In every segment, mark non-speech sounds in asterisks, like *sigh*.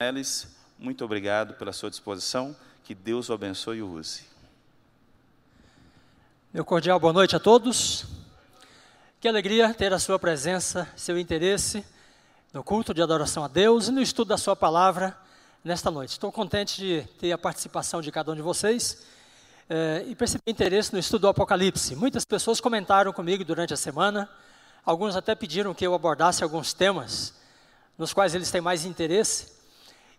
Elis, muito obrigado pela sua disposição. Que Deus o abençoe e o use. Meu cordial boa noite a todos. Que alegria ter a sua presença, seu interesse no culto de adoração a Deus e no estudo da sua palavra nesta noite. Estou contente de ter a participação de cada um de vocês eh, e percebi interesse no estudo do Apocalipse. Muitas pessoas comentaram comigo durante a semana, alguns até pediram que eu abordasse alguns temas nos quais eles têm mais interesse.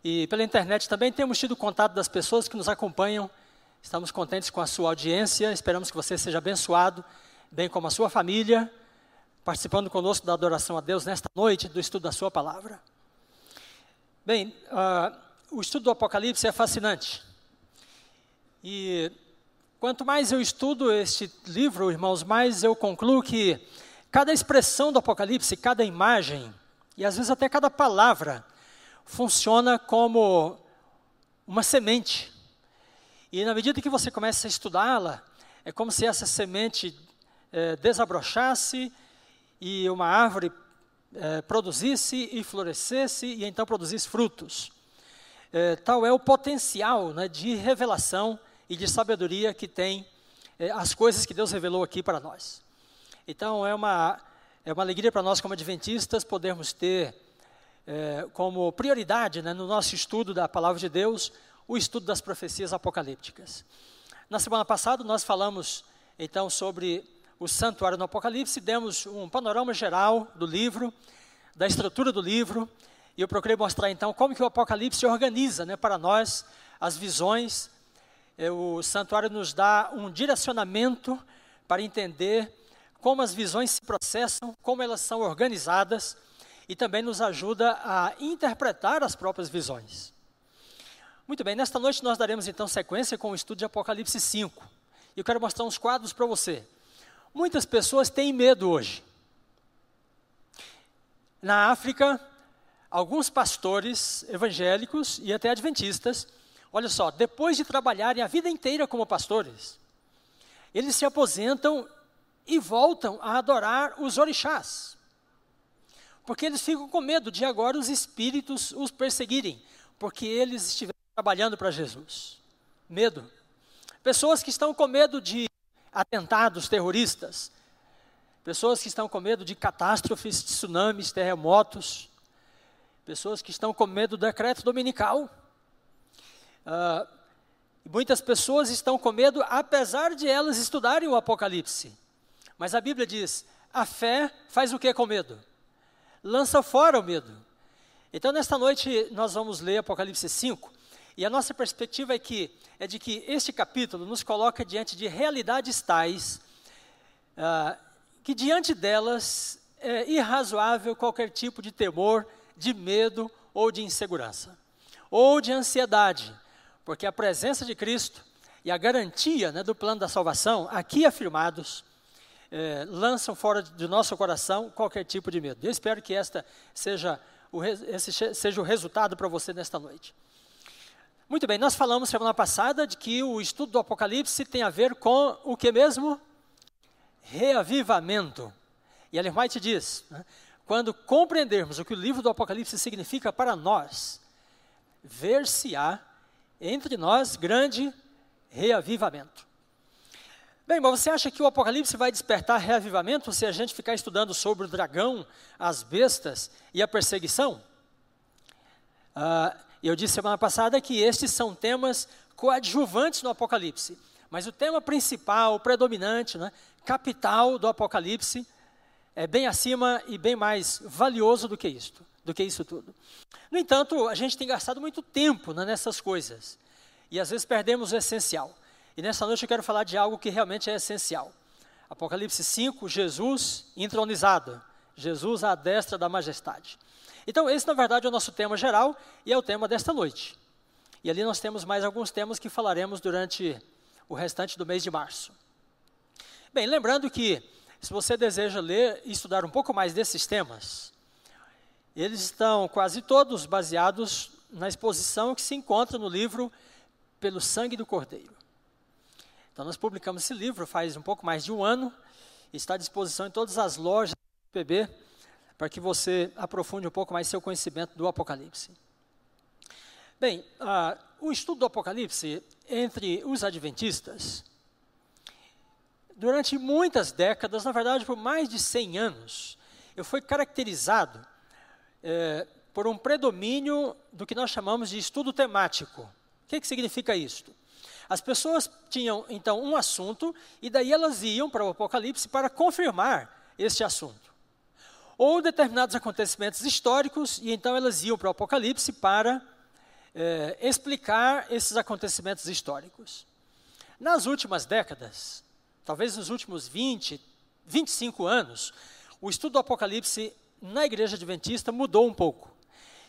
E pela internet também temos tido contato das pessoas que nos acompanham. Estamos contentes com a sua audiência, esperamos que você seja abençoado, bem como a sua família, participando conosco da adoração a Deus nesta noite, do estudo da sua palavra. Bem, uh, o estudo do Apocalipse é fascinante. E quanto mais eu estudo este livro, irmãos, mais eu concluo que cada expressão do Apocalipse, cada imagem, e às vezes até cada palavra, funciona como uma semente. E na medida que você começa a estudá-la, é como se essa semente é, desabrochasse e uma árvore é, produzisse e florescesse e então produzisse frutos. É, tal é o potencial né, de revelação e de sabedoria que tem as coisas que Deus revelou aqui para nós. Então é uma, é uma alegria para nós como adventistas podermos ter é, como prioridade né, no nosso estudo da palavra de Deus, o estudo das profecias apocalípticas. Na semana passada nós falamos então sobre o santuário no Apocalipse, demos um panorama geral do livro, da estrutura do livro, e eu procurei mostrar então como que o Apocalipse organiza né, para nós as visões. É, o santuário nos dá um direcionamento para entender como as visões se processam, como elas são organizadas e também nos ajuda a interpretar as próprias visões. Muito bem, nesta noite nós daremos então sequência com o estudo de Apocalipse 5. E eu quero mostrar uns quadros para você. Muitas pessoas têm medo hoje. Na África, alguns pastores evangélicos e até adventistas, olha só, depois de trabalharem a vida inteira como pastores, eles se aposentam e voltam a adorar os orixás porque eles ficam com medo de agora os espíritos os perseguirem, porque eles estiveram trabalhando para Jesus. Medo. Pessoas que estão com medo de atentados terroristas, pessoas que estão com medo de catástrofes, tsunamis, terremotos, pessoas que estão com medo do decreto dominical. Uh, muitas pessoas estão com medo, apesar de elas estudarem o Apocalipse. Mas a Bíblia diz: a fé faz o que com medo? Lança fora o medo. Então, nesta noite, nós vamos ler Apocalipse 5, e a nossa perspectiva é, que, é de que este capítulo nos coloca diante de realidades tais, uh, que diante delas é irrazoável qualquer tipo de temor, de medo ou de insegurança, ou de ansiedade, porque a presença de Cristo e a garantia né, do plano da salvação, aqui afirmados, é, lançam fora de nosso coração qualquer tipo de medo. Eu espero que esta seja o, esse seja o resultado para você nesta noite. Muito bem, nós falamos semana passada de que o estudo do Apocalipse tem a ver com o que mesmo? Reavivamento. E Ellen White diz, né, quando compreendermos o que o livro do Apocalipse significa para nós, ver-se-á entre nós grande reavivamento. Bem, mas você acha que o Apocalipse vai despertar reavivamento se a gente ficar estudando sobre o dragão, as bestas e a perseguição? Ah, eu disse semana passada que estes são temas coadjuvantes no Apocalipse, mas o tema principal, predominante, né, capital do Apocalipse, é bem acima e bem mais valioso do que isto, do que isso tudo. No entanto, a gente tem gastado muito tempo né, nessas coisas e às vezes perdemos o essencial. E nessa noite eu quero falar de algo que realmente é essencial. Apocalipse 5, Jesus entronizado. Jesus à destra da majestade. Então, esse na verdade é o nosso tema geral e é o tema desta noite. E ali nós temos mais alguns temas que falaremos durante o restante do mês de março. Bem, lembrando que se você deseja ler e estudar um pouco mais desses temas, eles estão quase todos baseados na exposição que se encontra no livro Pelo Sangue do Cordeiro. Então, nós publicamos esse livro faz um pouco mais de um ano, está à disposição em todas as lojas do PB, para que você aprofunde um pouco mais seu conhecimento do Apocalipse. Bem, uh, o estudo do Apocalipse entre os adventistas, durante muitas décadas, na verdade por mais de 100 anos, eu fui caracterizado eh, por um predomínio do que nós chamamos de estudo temático. O que, que significa isso? As pessoas tinham então um assunto e daí elas iam para o Apocalipse para confirmar este assunto ou determinados acontecimentos históricos, e então elas iam para o Apocalipse para é, explicar esses acontecimentos históricos. Nas últimas décadas, talvez nos últimos 20, 25 anos, o estudo do Apocalipse na igreja adventista mudou um pouco.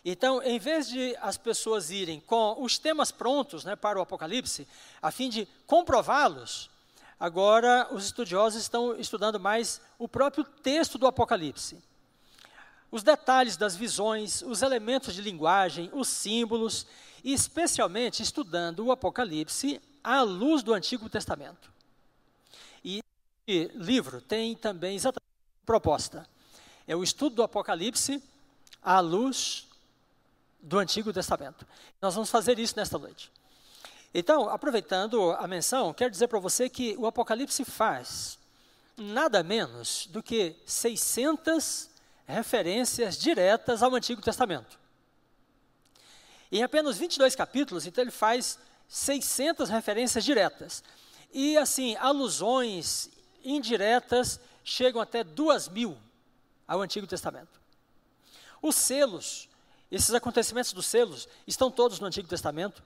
Então, em vez de as pessoas irem com os temas prontos né, para o Apocalipse, a fim de comprová-los, agora os estudiosos estão estudando mais o próprio texto do Apocalipse os detalhes das visões, os elementos de linguagem, os símbolos, e especialmente estudando o Apocalipse à luz do Antigo Testamento. E esse livro tem também exatamente proposta. É o estudo do Apocalipse à luz do Antigo Testamento. Nós vamos fazer isso nesta noite. Então, aproveitando a menção, quero dizer para você que o Apocalipse faz nada menos do que 600 referências diretas ao Antigo Testamento. Em apenas 22 capítulos, então ele faz 600 referências diretas. E assim, alusões indiretas chegam até 2 mil ao Antigo Testamento. Os selos, esses acontecimentos dos selos, estão todos no Antigo Testamento.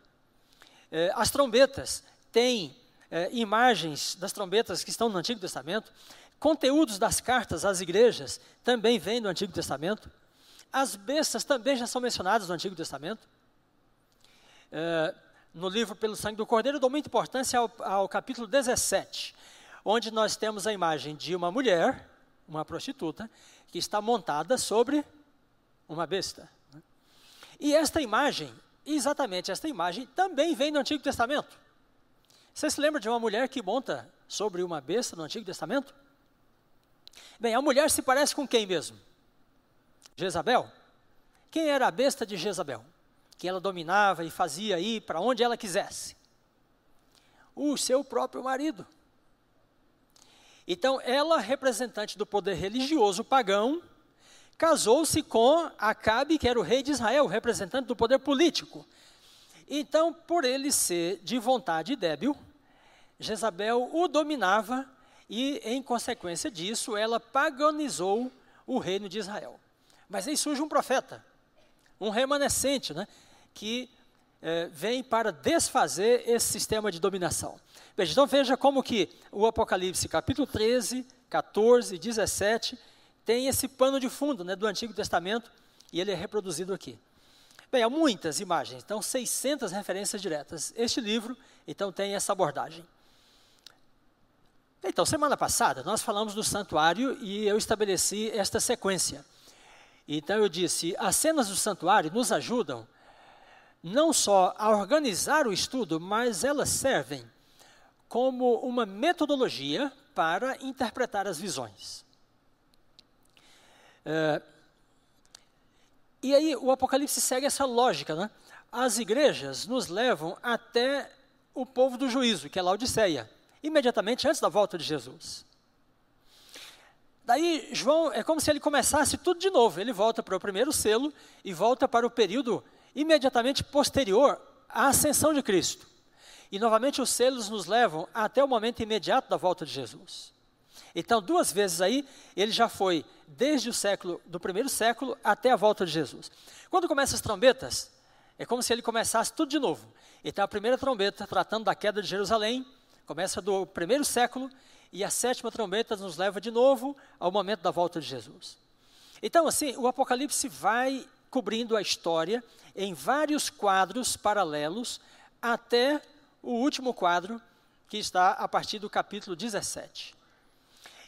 É, as trombetas têm é, imagens das trombetas que estão no Antigo Testamento. Conteúdos das cartas às igrejas também vêm do Antigo Testamento. As bestas também já são mencionadas no Antigo Testamento. É, no livro Pelo Sangue do Cordeiro, dou muita importância ao, ao capítulo 17, onde nós temos a imagem de uma mulher, uma prostituta, que está montada sobre uma besta. E esta imagem, exatamente esta imagem, também vem do Antigo Testamento. Você se lembra de uma mulher que monta sobre uma besta no Antigo Testamento? Bem, a mulher se parece com quem mesmo? Jezabel. Quem era a besta de Jezabel? Que ela dominava e fazia ir para onde ela quisesse. O seu próprio marido. Então, ela, representante do poder religioso pagão, casou-se com Acabe, que era o rei de Israel, representante do poder político. Então, por ele ser de vontade débil, Jezabel o dominava e, em consequência disso, ela paganizou o reino de Israel. Mas aí surge um profeta, um remanescente, né, que é, vem para desfazer esse sistema de dominação. Veja, então veja como que o Apocalipse, capítulo 13, 14, 17, tem esse pano de fundo né, do Antigo Testamento, e ele é reproduzido aqui. Bem, há muitas imagens, então 600 referências diretas. Este livro, então, tem essa abordagem. Então, semana passada nós falamos do santuário e eu estabeleci esta sequência. Então eu disse, as cenas do santuário nos ajudam não só a organizar o estudo, mas elas servem como uma metodologia para interpretar as visões. É, e aí o Apocalipse segue essa lógica, né? As igrejas nos levam até o povo do juízo, que é Laodiceia imediatamente antes da volta de Jesus. Daí, João, é como se ele começasse tudo de novo. Ele volta para o primeiro selo e volta para o período imediatamente posterior à ascensão de Cristo. E novamente os selos nos levam até o momento imediato da volta de Jesus. Então, duas vezes aí, ele já foi desde o século, do primeiro século até a volta de Jesus. Quando começam as trombetas, é como se ele começasse tudo de novo. Então, a primeira trombeta tratando da queda de Jerusalém, Começa do primeiro século e a sétima trombeta nos leva de novo ao momento da volta de Jesus. Então, assim, o Apocalipse vai cobrindo a história em vários quadros paralelos até o último quadro, que está a partir do capítulo 17.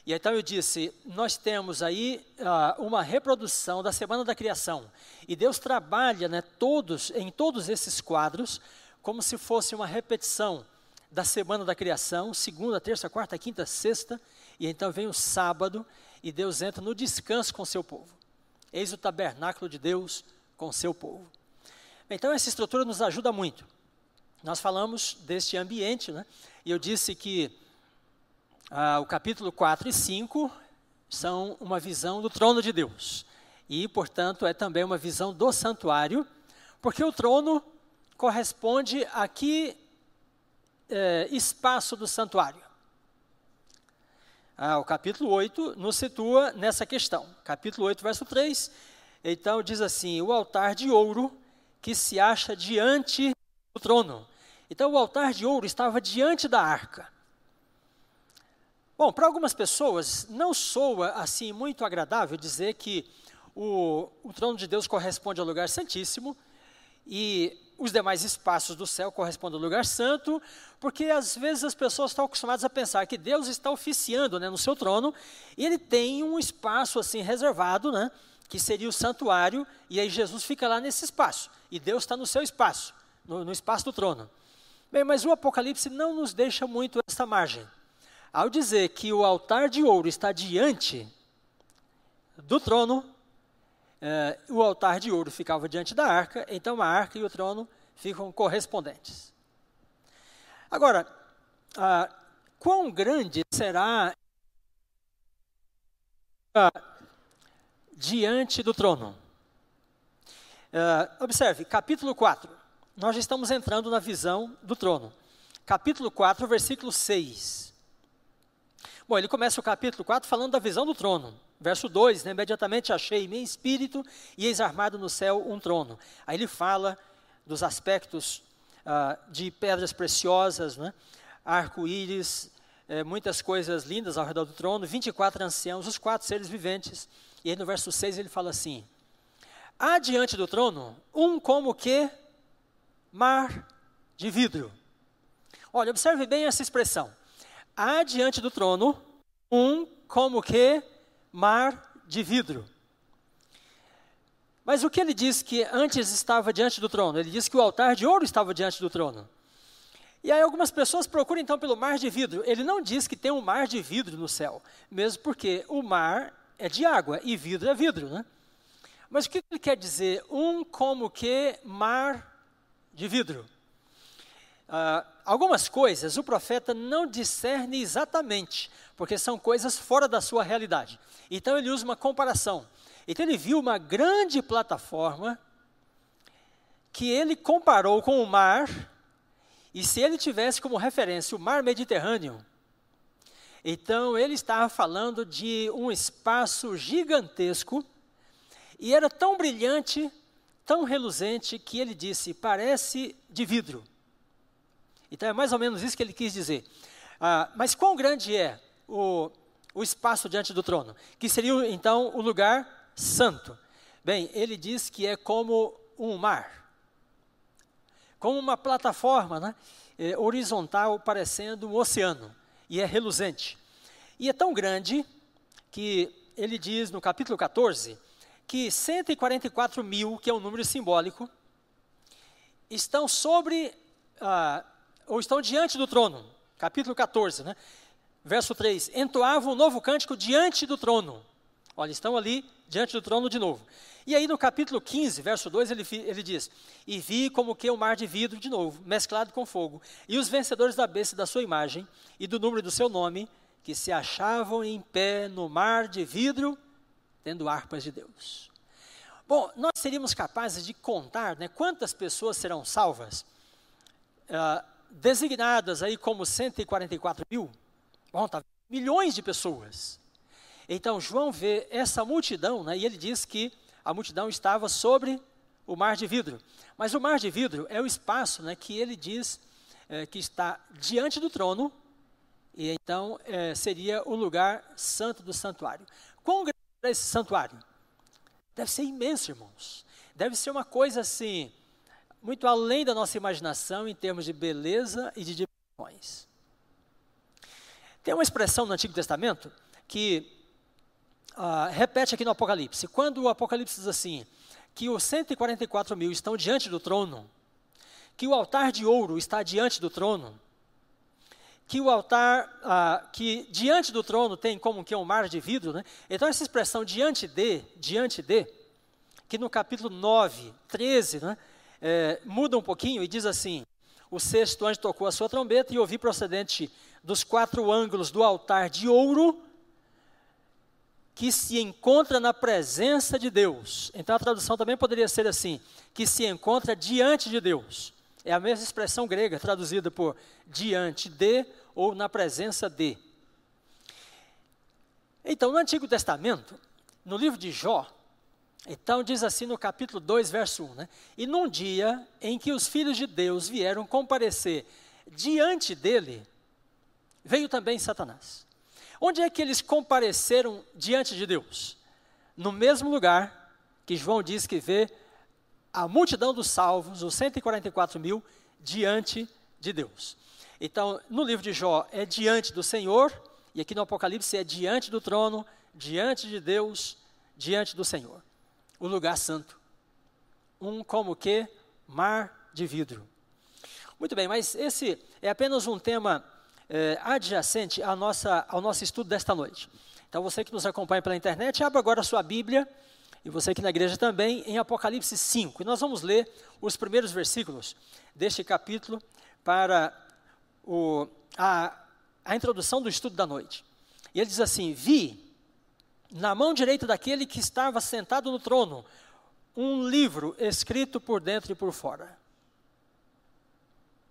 E então eu disse: nós temos aí uh, uma reprodução da semana da criação. E Deus trabalha né, todos, em todos esses quadros como se fosse uma repetição da semana da criação, segunda, terça, quarta, quinta, sexta, e então vem o sábado, e Deus entra no descanso com seu povo. Eis o tabernáculo de Deus com seu povo. Então, essa estrutura nos ajuda muito. Nós falamos deste ambiente, né? e eu disse que ah, o capítulo 4 e 5 são uma visão do trono de Deus. E, portanto, é também uma visão do santuário, porque o trono corresponde a que é, espaço do santuário? Ah, o capítulo 8 nos situa nessa questão. Capítulo 8, verso 3. Então diz assim: o altar de ouro que se acha diante do trono. Então o altar de ouro estava diante da arca. Bom, para algumas pessoas não soa assim muito agradável dizer que o, o trono de Deus corresponde ao lugar santíssimo e os demais espaços do céu correspondem ao lugar santo, porque às vezes as pessoas estão acostumadas a pensar que Deus está oficiando né, no seu trono e ele tem um espaço assim reservado, né, que seria o santuário, e aí Jesus fica lá nesse espaço, e Deus está no seu espaço, no, no espaço do trono. Bem, mas o Apocalipse não nos deixa muito essa margem. Ao dizer que o altar de ouro está diante do trono, é, o altar de ouro ficava diante da arca, então a arca e o trono ficam correspondentes. Agora, ah, quão grande será ah, diante do trono? Ah, observe, capítulo 4. Nós já estamos entrando na visão do trono. Capítulo 4, versículo 6. Bom, ele começa o capítulo 4 falando da visão do trono. Verso 2, né, imediatamente achei meu espírito e eis armado no céu um trono. Aí ele fala dos aspectos ah, de pedras preciosas, né, arco-íris, eh, muitas coisas lindas ao redor do trono, 24 anciãos, os quatro seres viventes. E aí no verso 6 ele fala assim: Há diante do trono um como que mar de vidro. Olha, observe bem essa expressão. Há diante do trono um como que mar de vidro. Mas o que ele diz que antes estava diante do trono? Ele diz que o altar de ouro estava diante do trono. E aí algumas pessoas procuram então pelo mar de vidro. Ele não diz que tem um mar de vidro no céu, mesmo porque o mar é de água e vidro é vidro, né? Mas o que ele quer dizer? Um como que mar de vidro. Uh, algumas coisas o profeta não discerne exatamente, porque são coisas fora da sua realidade. Então ele usa uma comparação. Então ele viu uma grande plataforma que ele comparou com o mar, e se ele tivesse como referência o mar Mediterrâneo, então ele estava falando de um espaço gigantesco, e era tão brilhante, tão reluzente, que ele disse: parece de vidro. Então é mais ou menos isso que ele quis dizer. Ah, mas quão grande é o, o espaço diante do trono? Que seria então o lugar santo. Bem, ele diz que é como um mar como uma plataforma né, é, horizontal, parecendo um oceano, e é reluzente. E é tão grande que ele diz no capítulo 14 que 144 mil, que é um número simbólico, estão sobre ah, ou estão diante do trono. Capítulo 14, né? Verso 3: Entoavam um novo cântico diante do trono. Olha, estão ali diante do trono de novo. E aí no capítulo 15, verso 2, ele, ele diz: E vi como que um mar de vidro de novo, mesclado com fogo, e os vencedores da besta da sua imagem e do número do seu nome, que se achavam em pé no mar de vidro, tendo harpas de Deus. Bom, nós seríamos capazes de contar né, quantas pessoas serão salvas. Uh, designadas aí como 144 mil, bom, tá, milhões de pessoas. Então João vê essa multidão, né, e ele diz que a multidão estava sobre o mar de vidro. Mas o mar de vidro é o espaço né, que ele diz é, que está diante do trono, e então é, seria o lugar santo do santuário. Quão grande é esse santuário? Deve ser imenso, irmãos. Deve ser uma coisa assim, muito além da nossa imaginação em termos de beleza e de dimensões. Tem uma expressão no Antigo Testamento que uh, repete aqui no Apocalipse. Quando o Apocalipse diz assim, que os 144 mil estão diante do trono, que o altar de ouro está diante do trono, que o altar, uh, que diante do trono tem como que um mar de vidro, né? Então essa expressão diante de, diante de, que no capítulo 9, 13, né? É, muda um pouquinho e diz assim: O sexto anjo tocou a sua trombeta e ouvi procedente dos quatro ângulos do altar de ouro que se encontra na presença de Deus. Então a tradução também poderia ser assim: que se encontra diante de Deus. É a mesma expressão grega traduzida por diante de ou na presença de. Então, no Antigo Testamento, no livro de Jó, então diz assim no capítulo 2, verso 1, né? E num dia em que os filhos de Deus vieram comparecer diante dele, veio também Satanás. Onde é que eles compareceram diante de Deus? No mesmo lugar que João diz que vê a multidão dos salvos, os 144 mil, diante de Deus. Então, no livro de Jó é diante do Senhor, e aqui no Apocalipse é diante do trono, diante de Deus, diante do Senhor. O lugar santo. Um como que mar de vidro. Muito bem, mas esse é apenas um tema é, adjacente à nossa, ao nosso estudo desta noite. Então, você que nos acompanha pela internet, abra agora a sua Bíblia, e você aqui na igreja também, em Apocalipse 5. E nós vamos ler os primeiros versículos deste capítulo para o, a, a introdução do estudo da noite. E ele diz assim: Vi na mão direita daquele que estava sentado no trono um livro escrito por dentro e por fora.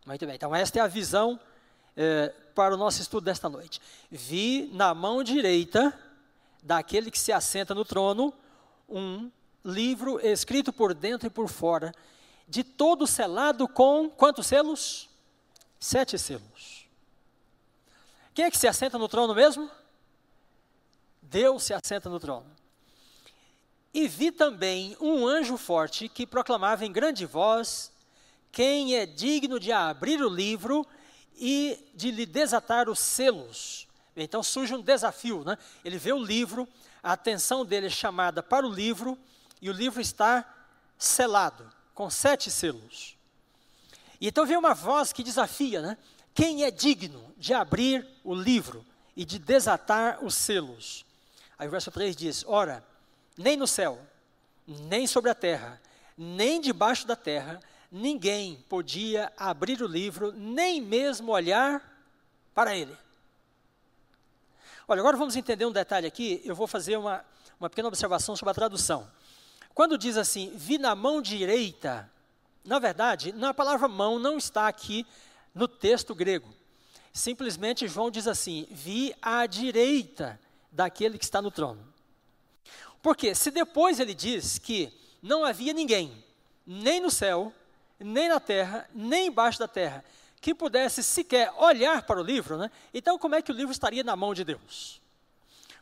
Muito bem, então esta é a visão é, para o nosso estudo desta noite. Vi na mão direita daquele que se assenta no trono um livro escrito por dentro e por fora, de todo selado com quantos selos? Sete selos. Quem é que se assenta no trono mesmo? Deus se assenta no trono. E vi também um anjo forte que proclamava em grande voz: Quem é digno de abrir o livro e de lhe desatar os selos. Então surge um desafio, né? Ele vê o livro, a atenção dele é chamada para o livro, e o livro está selado, com sete selos. E então vem uma voz que desafia, né? Quem é digno de abrir o livro e de desatar os selos? Aí o verso 3 diz: Ora, nem no céu, nem sobre a terra, nem debaixo da terra, ninguém podia abrir o livro, nem mesmo olhar para ele. Olha, agora vamos entender um detalhe aqui. Eu vou fazer uma, uma pequena observação sobre a tradução. Quando diz assim, vi na mão direita, na verdade, na palavra mão não está aqui no texto grego. Simplesmente João diz assim: vi à direita daquele que está no trono. Porque se depois ele diz que não havia ninguém, nem no céu, nem na terra, nem embaixo da terra, que pudesse sequer olhar para o livro, né? então como é que o livro estaria na mão de Deus?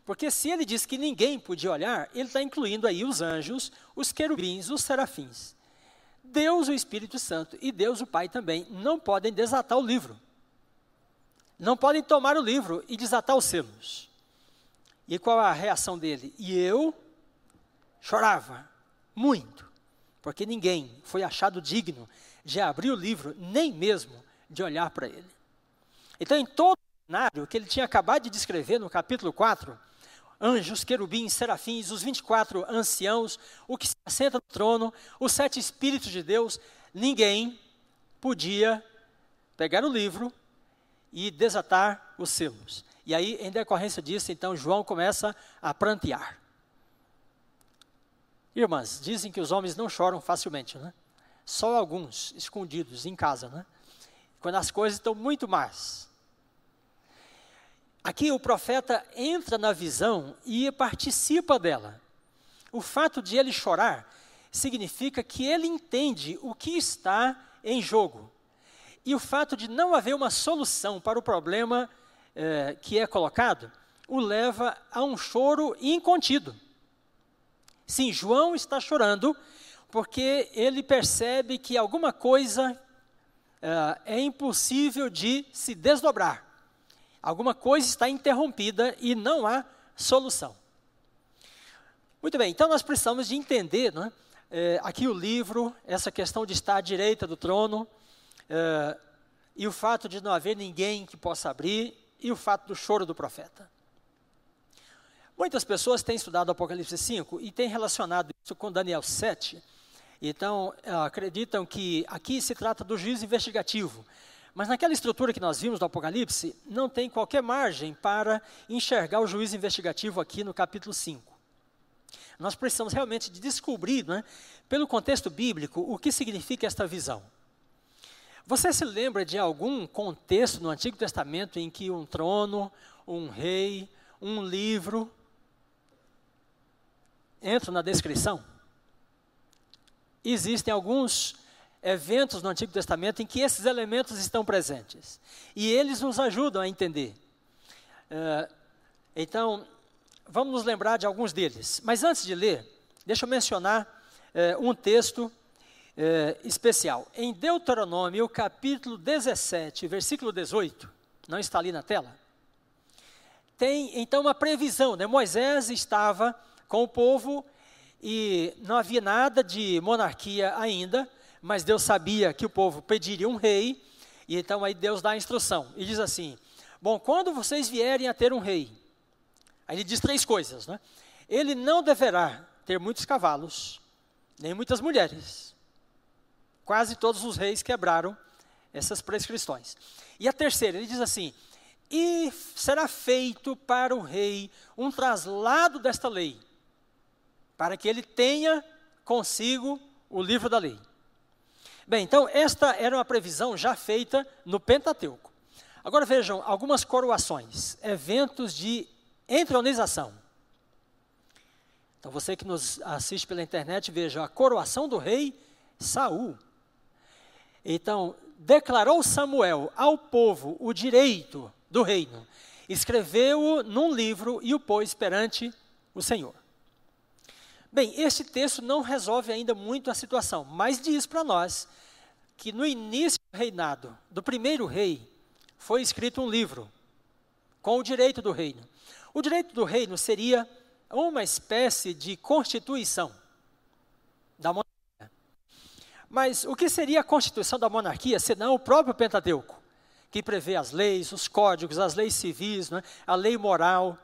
Porque se ele diz que ninguém podia olhar, ele está incluindo aí os anjos, os querubins, os serafins. Deus, o Espírito Santo e Deus, o Pai também, não podem desatar o livro. Não podem tomar o livro e desatar os selos. E qual a reação dele? E eu chorava muito porque ninguém foi achado digno de abrir o livro, nem mesmo de olhar para ele. Então, em todo o cenário que ele tinha acabado de descrever no capítulo 4, anjos, querubins, serafins, os 24 anciãos, o que se assenta no trono, os sete espíritos de Deus, ninguém podia pegar o livro e desatar os selos. E aí, em decorrência disso, então João começa a prantear. Irmãs, dizem que os homens não choram facilmente, né? Só alguns escondidos em casa, né? Quando as coisas estão muito más. Aqui o profeta entra na visão e participa dela. O fato de ele chorar significa que ele entende o que está em jogo. E o fato de não haver uma solução para o problema eh, que é colocado o leva a um choro incontido. Sim, João está chorando porque ele percebe que alguma coisa uh, é impossível de se desdobrar. Alguma coisa está interrompida e não há solução. Muito bem, então nós precisamos de entender né, eh, aqui o livro, essa questão de estar à direita do trono, eh, e o fato de não haver ninguém que possa abrir, e o fato do choro do profeta. Muitas pessoas têm estudado Apocalipse 5 e têm relacionado isso com Daniel 7. Então, acreditam que aqui se trata do juízo investigativo. Mas naquela estrutura que nós vimos do Apocalipse, não tem qualquer margem para enxergar o juízo investigativo aqui no capítulo 5. Nós precisamos realmente de descobrir, né, pelo contexto bíblico, o que significa esta visão. Você se lembra de algum contexto no Antigo Testamento em que um trono, um rei, um livro entram na descrição? Existem alguns eventos no Antigo Testamento em que esses elementos estão presentes. E eles nos ajudam a entender. Uh, então, vamos nos lembrar de alguns deles. Mas antes de ler, deixa eu mencionar uh, um texto uh, especial. Em Deuteronômio, capítulo 17, versículo 18, não está ali na tela? Tem então uma previsão, né? Moisés estava com o povo e não havia nada de monarquia ainda, mas Deus sabia que o povo pediria um rei, e então aí Deus dá a instrução e diz assim: Bom, quando vocês vierem a ter um rei, aí ele diz três coisas, né? Ele não deverá ter muitos cavalos, nem muitas mulheres. Quase todos os reis quebraram essas prescrições. E a terceira, ele diz assim: E será feito para o rei um traslado desta lei, para que ele tenha consigo o livro da lei. Bem, então esta era uma previsão já feita no Pentateuco. Agora vejam algumas coroações, eventos de entronização. Então você que nos assiste pela internet, veja a coroação do rei Saul. Então, declarou Samuel ao povo o direito do reino, escreveu-o num livro e o pôs perante o Senhor. Bem, este texto não resolve ainda muito a situação, mas diz para nós que no início do reinado do primeiro rei foi escrito um livro com o direito do reino. O direito do reino seria uma espécie de constituição da monarquia. Mas o que seria a constituição da monarquia, senão o próprio Pentateuco, que prevê as leis, os códigos, as leis civis, né, a lei moral,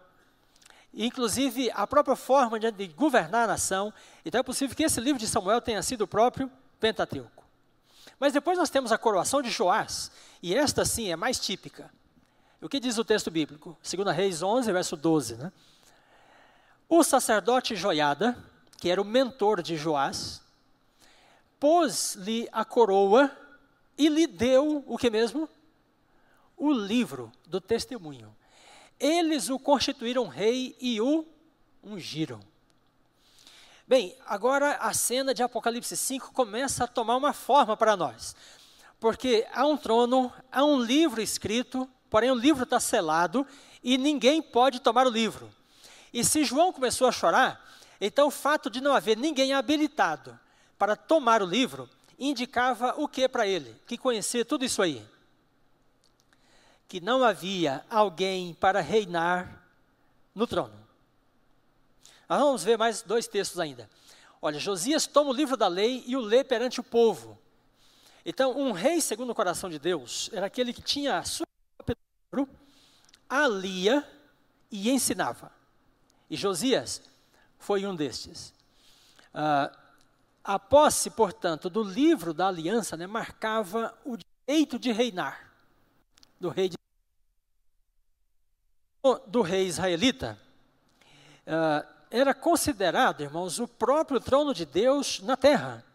inclusive a própria forma de, de governar a nação. Então é possível que esse livro de Samuel tenha sido o próprio Pentateuco. Mas depois nós temos a coroação de Joás, e esta sim é mais típica. O que diz o texto bíblico? 2 Reis 11, verso 12. Né? O sacerdote Joiada, que era o mentor de Joás, pôs-lhe a coroa e lhe deu o que mesmo? O livro do testemunho. Eles o constituíram rei e o ungiram. Bem, agora a cena de Apocalipse 5 começa a tomar uma forma para nós. Porque há um trono, há um livro escrito, porém o livro está selado e ninguém pode tomar o livro. E se João começou a chorar, então o fato de não haver ninguém habilitado para tomar o livro indicava o que para ele? Que conhecia tudo isso aí que não havia alguém para reinar no trono. Nós vamos ver mais dois textos ainda. Olha, Josias toma o livro da lei e o lê perante o povo. Então, um rei segundo o coração de Deus era aquele que tinha a sua livro, a lia e ensinava. E Josias foi um destes. Ah, a posse, portanto, do livro da aliança né, marcava o direito de reinar do rei de do rei israelita uh, era considerado, irmãos, o próprio trono de Deus na terra.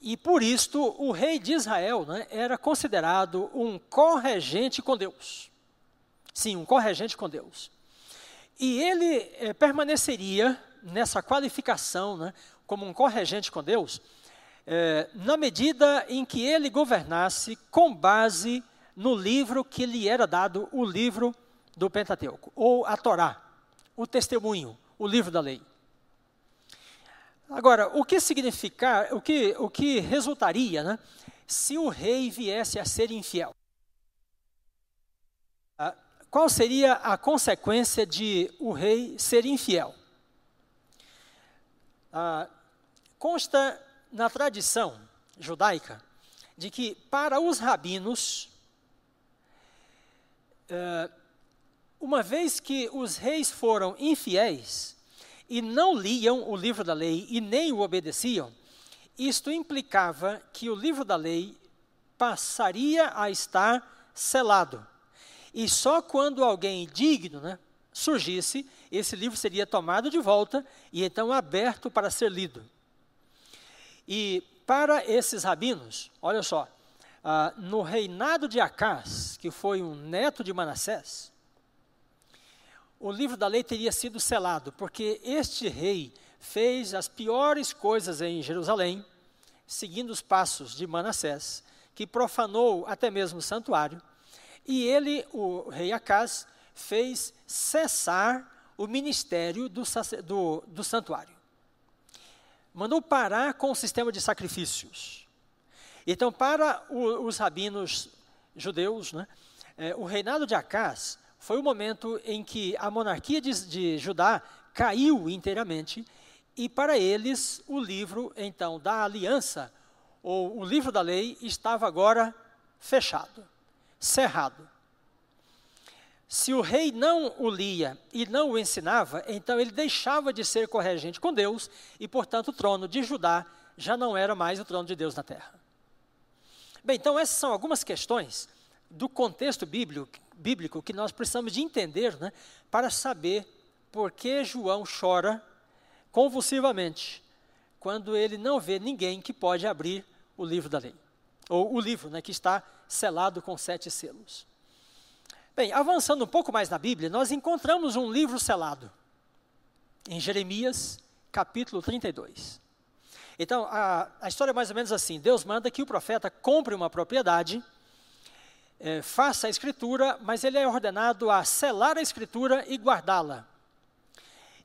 E por isto o rei de Israel né, era considerado um corregente com Deus. Sim, um corregente com Deus. E ele eh, permaneceria nessa qualificação né, como um corregente com Deus, eh, na medida em que ele governasse com base no livro que lhe era dado, o livro do Pentateuco, ou a Torá, o testemunho, o livro da lei. Agora, o que significar, o que, o que resultaria, né, se o rei viesse a ser infiel? Ah, qual seria a consequência de o rei ser infiel? Ah, consta na tradição judaica de que para os rabinos ah, uma vez que os reis foram infiéis e não liam o livro da lei e nem o obedeciam, isto implicava que o livro da lei passaria a estar selado. E só quando alguém digno né, surgisse, esse livro seria tomado de volta e então aberto para ser lido. E para esses rabinos, olha só, ah, no reinado de Acás, que foi um neto de Manassés, o livro da lei teria sido selado, porque este rei fez as piores coisas em Jerusalém, seguindo os passos de Manassés, que profanou até mesmo o santuário, e ele, o rei Acás, fez cessar o ministério do, do, do santuário. Mandou parar com o sistema de sacrifícios. Então, para o, os rabinos judeus, né, é, o reinado de Acás foi o momento em que a monarquia de, de Judá caiu inteiramente e para eles, o livro, então, da aliança, ou o livro da lei, estava agora fechado, cerrado. Se o rei não o lia e não o ensinava, então ele deixava de ser corregente com Deus e, portanto, o trono de Judá já não era mais o trono de Deus na terra. Bem, então essas são algumas questões do contexto bíblico, bíblico que nós precisamos de entender né, para saber por que João chora convulsivamente quando ele não vê ninguém que pode abrir o livro da lei, ou o livro né, que está selado com sete selos. Bem, avançando um pouco mais na Bíblia, nós encontramos um livro selado, em Jeremias, capítulo 32. Então, a, a história é mais ou menos assim: Deus manda que o profeta compre uma propriedade, é, faça a escritura, mas ele é ordenado a selar a escritura e guardá-la.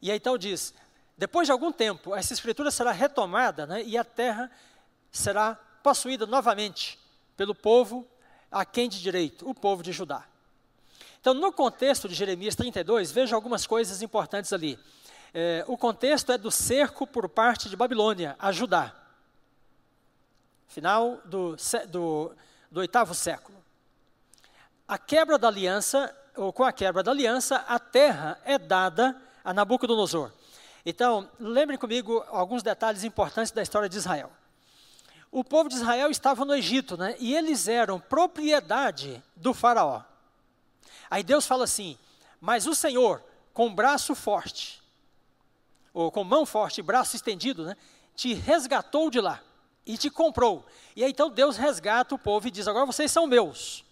E aí então diz: depois de algum tempo, essa escritura será retomada né, e a terra será possuída novamente pelo povo a quem de direito, o povo de Judá. Então, no contexto de Jeremias 32, veja algumas coisas importantes ali. É, o contexto é do cerco por parte de Babilônia a Judá, final do, do, do oitavo século. A quebra da aliança, ou com a quebra da aliança, a terra é dada a Nabucodonosor. Então, lembrem comigo alguns detalhes importantes da história de Israel. O povo de Israel estava no Egito, né? E eles eram propriedade do faraó. Aí Deus fala assim: Mas o Senhor, com braço forte, ou com mão forte, braço estendido, né? Te resgatou de lá e te comprou. E aí então Deus resgata o povo e diz: Agora vocês são meus.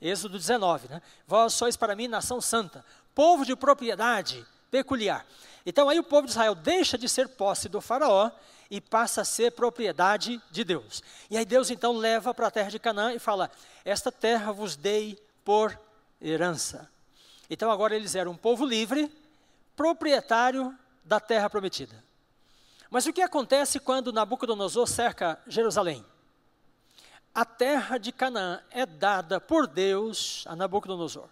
Êxodo 19, né? Vós sois para mim nação santa, povo de propriedade peculiar. Então aí o povo de Israel deixa de ser posse do faraó e passa a ser propriedade de Deus. E aí Deus então leva para a terra de Canaã e fala: Esta terra vos dei por herança. Então agora eles eram um povo livre, proprietário da terra prometida. Mas o que acontece quando Nabucodonosor cerca Jerusalém? A terra de Canaã é dada por Deus a Nabucodonosor.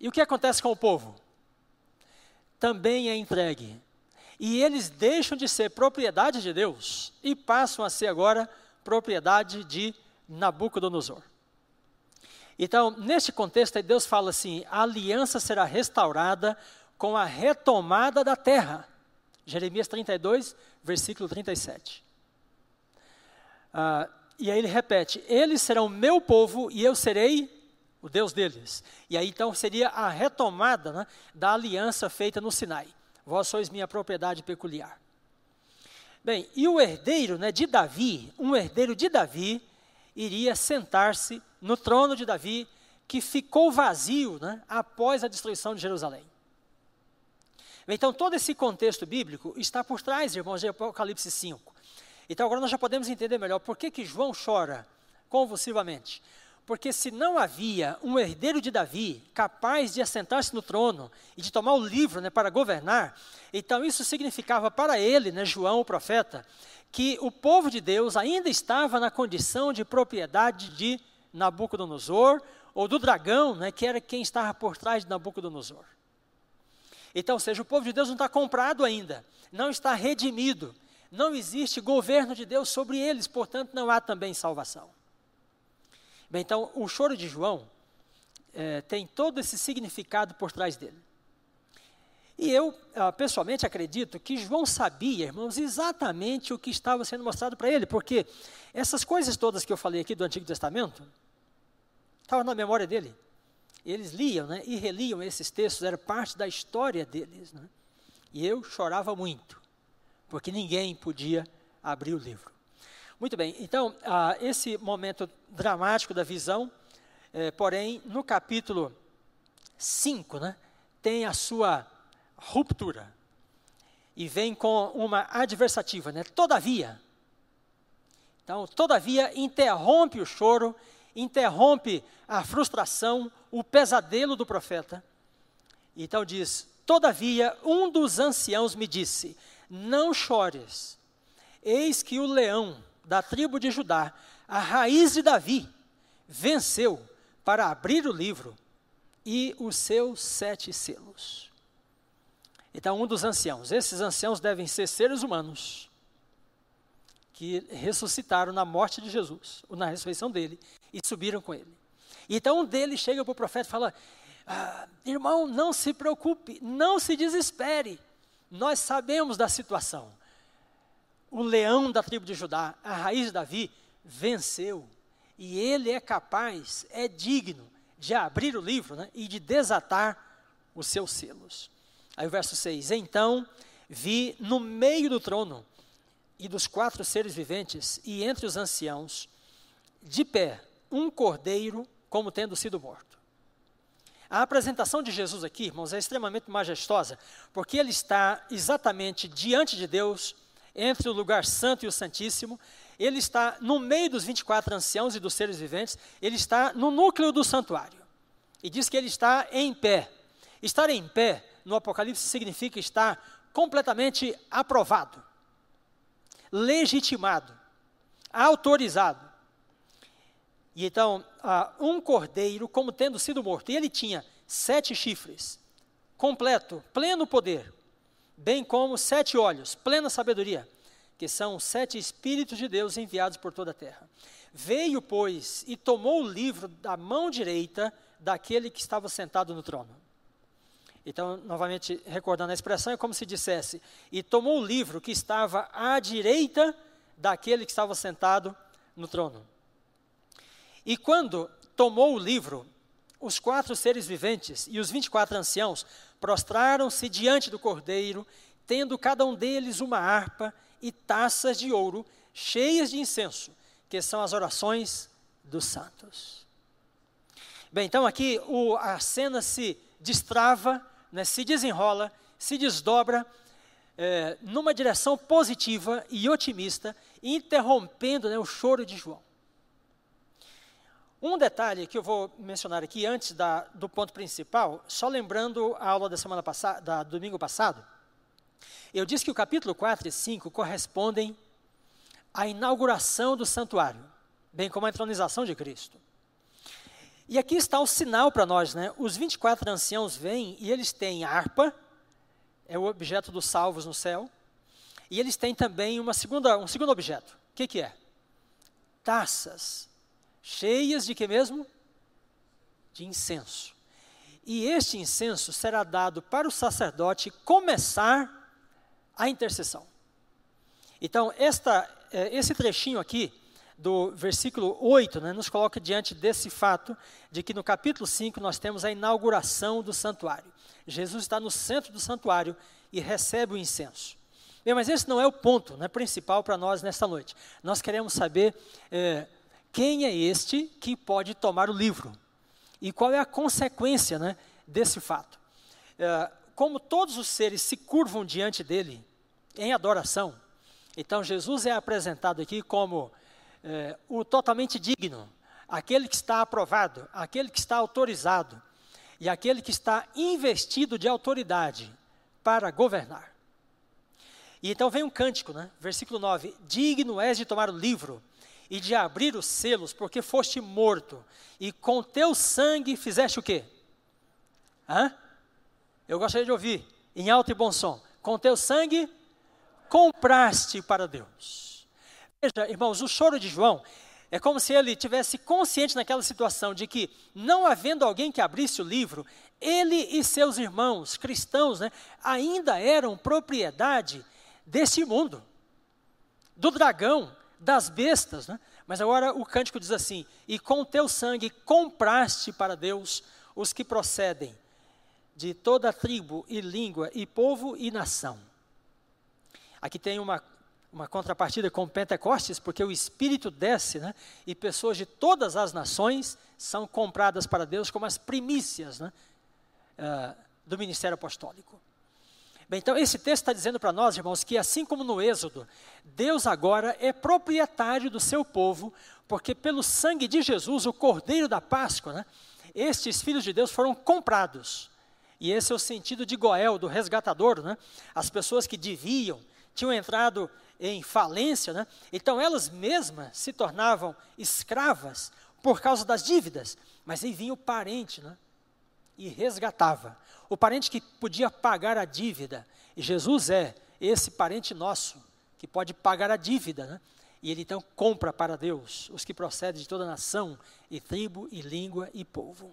E o que acontece com o povo? também é entregue. E eles deixam de ser propriedade de Deus e passam a ser agora propriedade de Nabucodonosor. Então, neste contexto, Deus fala assim: a aliança será restaurada com a retomada da terra. Jeremias 32, versículo 37. Ah, e aí ele repete: Eles serão meu povo e eu serei o Deus deles. E aí então seria a retomada né, da aliança feita no Sinai. Vós sois minha propriedade peculiar. Bem, e o herdeiro né, de Davi, um herdeiro de Davi, iria sentar-se no trono de Davi, que ficou vazio né, após a destruição de Jerusalém. Então, todo esse contexto bíblico está por trás, irmãos, de Apocalipse 5. Então, agora nós já podemos entender melhor por que, que João chora convulsivamente. Porque se não havia um herdeiro de Davi capaz de assentar-se no trono e de tomar o livro né, para governar, então isso significava para ele, né, João, o profeta, que o povo de Deus ainda estava na condição de propriedade de Nabucodonosor, ou do dragão, né, que era quem estava por trás de Nabucodonosor. Então, ou seja, o povo de Deus não está comprado ainda, não está redimido, não existe governo de Deus sobre eles, portanto, não há também salvação. Bem, então, o choro de João é, tem todo esse significado por trás dele. E eu, ah, pessoalmente, acredito que João sabia, irmãos, exatamente o que estava sendo mostrado para ele, porque essas coisas todas que eu falei aqui do Antigo Testamento, estavam na memória dele. Eles liam né, e reliam esses textos, era parte da história deles. Né? E eu chorava muito, porque ninguém podia abrir o livro. Muito bem, então, ah, esse momento dramático da visão, eh, porém, no capítulo 5, né, tem a sua ruptura. E vem com uma adversativa, né? Todavia. Então, todavia, interrompe o choro, interrompe a frustração, o pesadelo do profeta. Então diz: Todavia, um dos anciãos me disse: Não chores, eis que o leão da tribo de Judá, a raiz de Davi, venceu para abrir o livro e os seus sete selos. Então, um dos anciãos, esses anciãos devem ser seres humanos que ressuscitaram na morte de Jesus, ou na ressurreição dele, e subiram com ele. Então, um deles chega para o profeta e fala: ah, Irmão, não se preocupe, não se desespere, nós sabemos da situação. O leão da tribo de Judá, a raiz de Davi, venceu, e ele é capaz, é digno de abrir o livro né, e de desatar os seus selos. Aí o verso 6: Então vi no meio do trono e dos quatro seres viventes e entre os anciãos, de pé, um cordeiro como tendo sido morto. A apresentação de Jesus aqui, irmãos, é extremamente majestosa, porque ele está exatamente diante de Deus, entre o lugar santo e o santíssimo, ele está no meio dos 24 anciãos e dos seres viventes, ele está no núcleo do santuário. E diz que ele está em pé. Estar em pé no Apocalipse significa estar completamente aprovado, legitimado, autorizado. E então, uh, um cordeiro, como tendo sido morto, e ele tinha sete chifres, completo, pleno poder, bem como sete olhos, plena sabedoria, que são sete Espíritos de Deus enviados por toda a terra. Veio, pois, e tomou o livro da mão direita daquele que estava sentado no trono. Então, novamente, recordando a expressão, é como se dissesse: E tomou o livro que estava à direita daquele que estava sentado no trono. E quando tomou o livro, os quatro seres viventes e os vinte e quatro anciãos prostraram-se diante do cordeiro, tendo cada um deles uma harpa e taças de ouro cheias de incenso, que são as orações dos santos. Bem, então aqui o, a cena se destrava né, se desenrola, se desdobra é, numa direção positiva e otimista, interrompendo né, o choro de João. Um detalhe que eu vou mencionar aqui antes da, do ponto principal, só lembrando a aula da semana passada, da domingo passado, eu disse que o capítulo 4 e 5 correspondem à inauguração do santuário, bem como à entronização de Cristo. E aqui está o sinal para nós, né? Os 24 anciãos vêm e eles têm harpa, é o objeto dos salvos no céu, e eles têm também uma segunda, um segundo objeto. O que, que é? Taças, cheias de que mesmo? De incenso. E este incenso será dado para o sacerdote começar a intercessão. Então, esta, eh, esse trechinho aqui do versículo 8, né, nos coloca diante desse fato de que no capítulo 5 nós temos a inauguração do santuário. Jesus está no centro do santuário e recebe o incenso. Bem, mas esse não é o ponto né, principal para nós nesta noite. Nós queremos saber é, quem é este que pode tomar o livro e qual é a consequência né, desse fato. É, como todos os seres se curvam diante dele em adoração, então Jesus é apresentado aqui como é, o totalmente digno, aquele que está aprovado, aquele que está autorizado e aquele que está investido de autoridade para governar. E então vem um cântico, né? versículo 9: Digno és de tomar o livro e de abrir os selos, porque foste morto, e com teu sangue fizeste o quê? Hã? Eu gostaria de ouvir, em alto e bom som: Com teu sangue compraste para Deus. Veja, irmãos, o choro de João é como se ele tivesse consciente naquela situação de que, não havendo alguém que abrisse o livro, ele e seus irmãos cristãos né, ainda eram propriedade desse mundo, do dragão, das bestas. Né? Mas agora o cântico diz assim: E com teu sangue compraste para Deus os que procedem de toda tribo e língua e povo e nação. Aqui tem uma, uma contrapartida com Pentecostes, porque o Espírito desce, né? E pessoas de todas as nações são compradas para Deus como as primícias, né? Uh, do ministério apostólico. Bem, então esse texto está dizendo para nós, irmãos, que assim como no Êxodo, Deus agora é proprietário do seu povo, porque pelo sangue de Jesus, o Cordeiro da Páscoa, né, estes filhos de Deus foram comprados. E esse é o sentido de Goel, do resgatador, né? As pessoas que deviam, tinham entrado em falência, né? Então elas mesmas se tornavam escravas por causa das dívidas. Mas aí vinha o parente, né? E resgatava o parente que podia pagar a dívida. E Jesus é esse parente nosso, que pode pagar a dívida, né? E ele então compra para Deus os que procedem de toda nação, e tribo, e língua, e povo.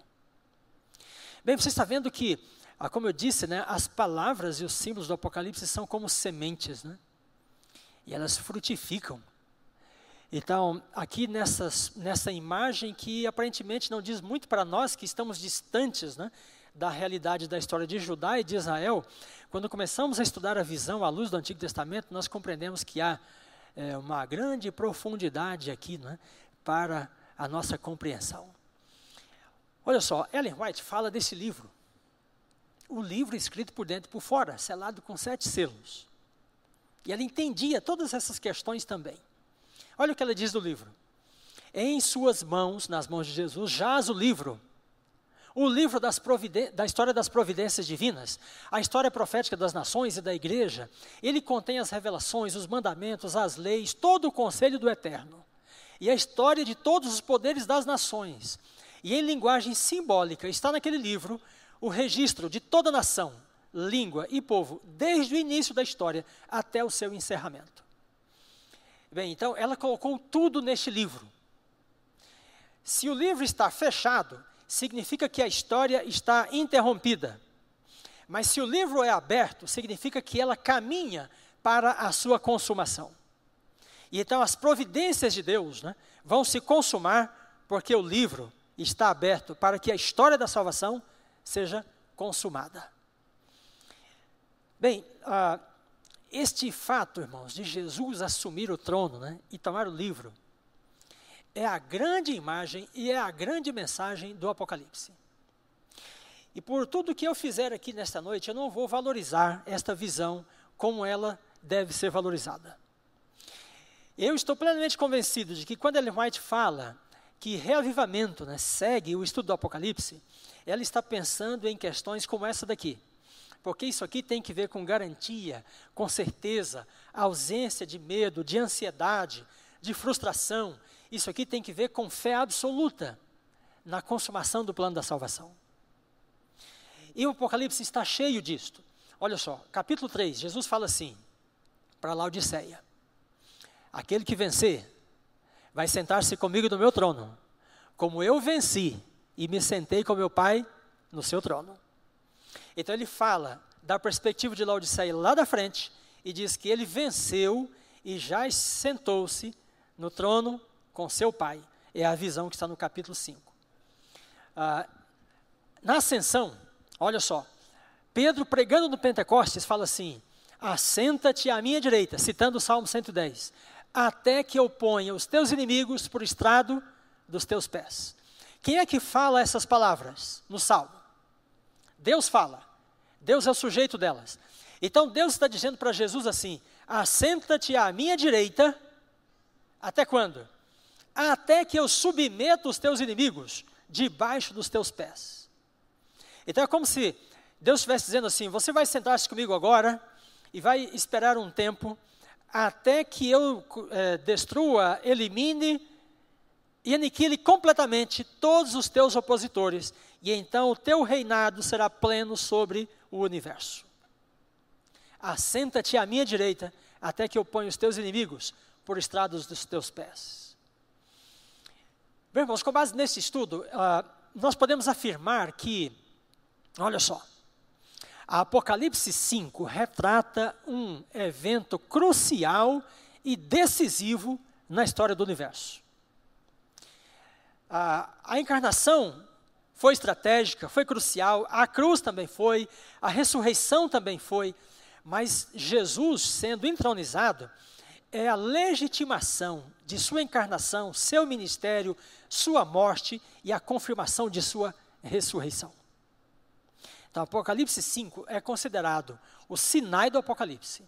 Bem, você está vendo que, ah, como eu disse, né, as palavras e os símbolos do Apocalipse são como sementes, né? E elas frutificam. Então, aqui nessas, nessa imagem que aparentemente não diz muito para nós que estamos distantes, né? da realidade da história de Judá e de Israel, quando começamos a estudar a visão à luz do Antigo Testamento, nós compreendemos que há é, uma grande profundidade aqui né, para a nossa compreensão. Olha só, Ellen White fala desse livro. O livro escrito por dentro e por fora, selado com sete selos. E ela entendia todas essas questões também. Olha o que ela diz do livro. Em suas mãos, nas mãos de Jesus, jaz o livro o livro da história das providências divinas, a história profética das nações e da igreja, ele contém as revelações, os mandamentos, as leis, todo o conselho do eterno. E a história de todos os poderes das nações. E em linguagem simbólica está naquele livro o registro de toda nação, língua e povo, desde o início da história até o seu encerramento. Bem, então ela colocou tudo neste livro. Se o livro está fechado, significa que a história está interrompida. Mas se o livro é aberto, significa que ela caminha para a sua consumação. E então as providências de Deus né, vão se consumar porque o livro está aberto para que a história da salvação seja consumada. Bem, uh, este fato, irmãos, de Jesus assumir o trono né, e tomar o livro, é a grande imagem e é a grande mensagem do Apocalipse. E por tudo que eu fizer aqui nesta noite, eu não vou valorizar esta visão como ela deve ser valorizada. Eu estou plenamente convencido de que quando Ellen White fala que reavivamento né, segue o estudo do Apocalipse, ela está pensando em questões como essa daqui. Porque isso aqui tem que ver com garantia, com certeza, ausência de medo, de ansiedade, de frustração, isso aqui tem que ver com fé absoluta na consumação do plano da salvação. E o Apocalipse está cheio disto. Olha só, capítulo 3, Jesus fala assim para Laodiceia: Aquele que vencer vai sentar-se comigo no meu trono, como eu venci e me sentei com meu Pai no seu trono. Então ele fala da perspectiva de Laodiceia lá da frente e diz que ele venceu e já sentou-se no trono com seu pai. É a visão que está no capítulo 5. Ah, na ascensão, olha só, Pedro pregando no Pentecostes fala assim: Assenta-te à minha direita, citando o Salmo 110, até que eu ponha os teus inimigos por estrado dos teus pés. Quem é que fala essas palavras no Salmo? Deus fala. Deus é o sujeito delas. Então Deus está dizendo para Jesus assim: Assenta-te à minha direita, até quando? até que eu submeta os teus inimigos debaixo dos teus pés. Então é como se Deus estivesse dizendo assim: Você vai sentar-se comigo agora e vai esperar um tempo até que eu é, destrua, elimine e aniquile completamente todos os teus opositores, e então o teu reinado será pleno sobre o universo. Assenta-te à minha direita, até que eu ponha os teus inimigos por estrados dos teus pés. Bem, irmãos, com base nesse estudo, uh, nós podemos afirmar que Olha só. A Apocalipse 5 retrata um evento crucial e decisivo na história do universo. A, a encarnação foi estratégica, foi crucial, a cruz também foi, a ressurreição também foi, mas Jesus sendo entronizado é a legitimação de sua encarnação, seu ministério, sua morte e a confirmação de sua ressurreição. Então, Apocalipse 5 é considerado o Sinai do Apocalipse.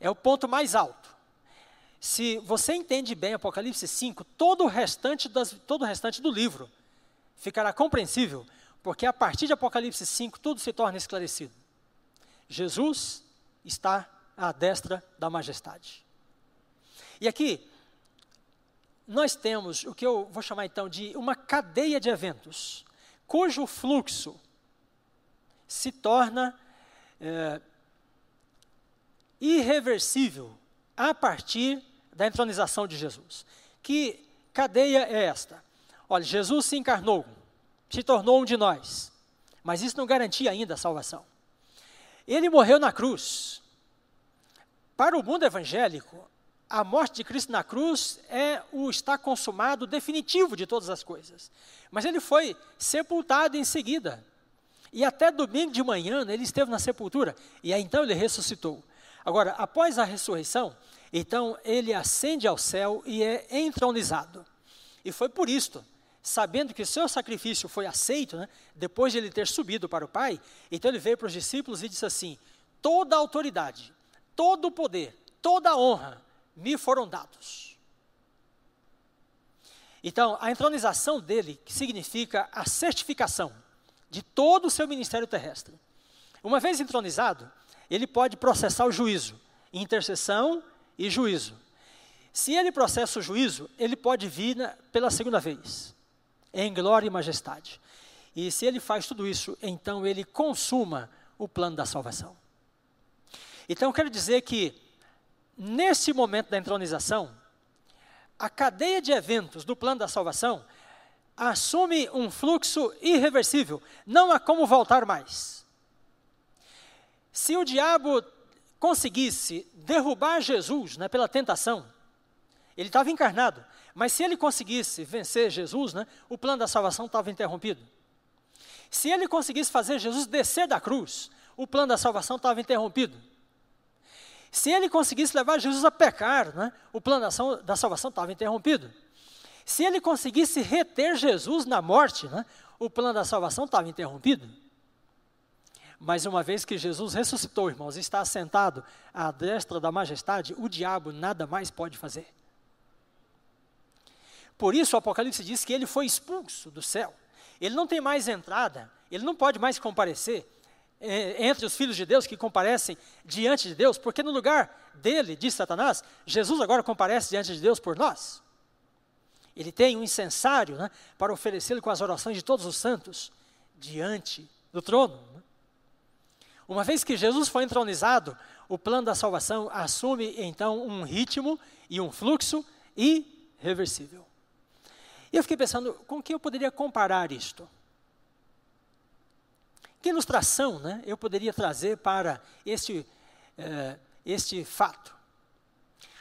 É o ponto mais alto. Se você entende bem Apocalipse 5, todo o restante, das, todo o restante do livro ficará compreensível, porque a partir de Apocalipse 5 tudo se torna esclarecido. Jesus está à destra da majestade. E aqui, nós temos o que eu vou chamar então de uma cadeia de eventos, cujo fluxo se torna é, irreversível a partir da entronização de Jesus. Que cadeia é esta? Olha, Jesus se encarnou, se tornou um de nós, mas isso não garantia ainda a salvação. Ele morreu na cruz. Para o mundo evangélico, a morte de Cristo na cruz é o está consumado definitivo de todas as coisas. Mas ele foi sepultado em seguida. E até domingo de manhã ele esteve na sepultura. E aí então ele ressuscitou. Agora, após a ressurreição, então ele ascende ao céu e é entronizado. E foi por isto sabendo que o seu sacrifício foi aceito, né, depois de ele ter subido para o Pai, então ele veio para os discípulos e disse assim: toda autoridade, todo o poder, toda a honra me foram dados. Então, a entronização dele significa a certificação de todo o seu ministério terrestre. Uma vez entronizado, ele pode processar o juízo, intercessão e juízo. Se ele processa o juízo, ele pode vir na, pela segunda vez em glória e majestade. E se ele faz tudo isso, então ele consuma o plano da salvação. Então quero dizer que, nesse momento da entronização, a cadeia de eventos do plano da salvação assume um fluxo irreversível, não há como voltar mais. Se o diabo conseguisse derrubar Jesus né, pela tentação, ele estava encarnado, mas se ele conseguisse vencer Jesus, né, o plano da salvação estava interrompido. Se ele conseguisse fazer Jesus descer da cruz, o plano da salvação estava interrompido. Se ele conseguisse levar Jesus a pecar, né, o plano da salvação estava interrompido. Se ele conseguisse reter Jesus na morte, né, o plano da salvação estava interrompido. Mas uma vez que Jesus ressuscitou, irmãos, e está sentado à destra da majestade, o diabo nada mais pode fazer. Por isso o Apocalipse diz que ele foi expulso do céu. Ele não tem mais entrada, ele não pode mais comparecer é, entre os filhos de Deus que comparecem diante de Deus, porque no lugar dele, diz Satanás, Jesus agora comparece diante de Deus por nós. Ele tem um incensário né, para oferecê-lo com as orações de todos os santos diante do trono. Né? Uma vez que Jesus foi entronizado, o plano da salvação assume então um ritmo e um fluxo irreversível. E eu fiquei pensando, com que eu poderia comparar isto? Que ilustração né, eu poderia trazer para este, eh, este fato?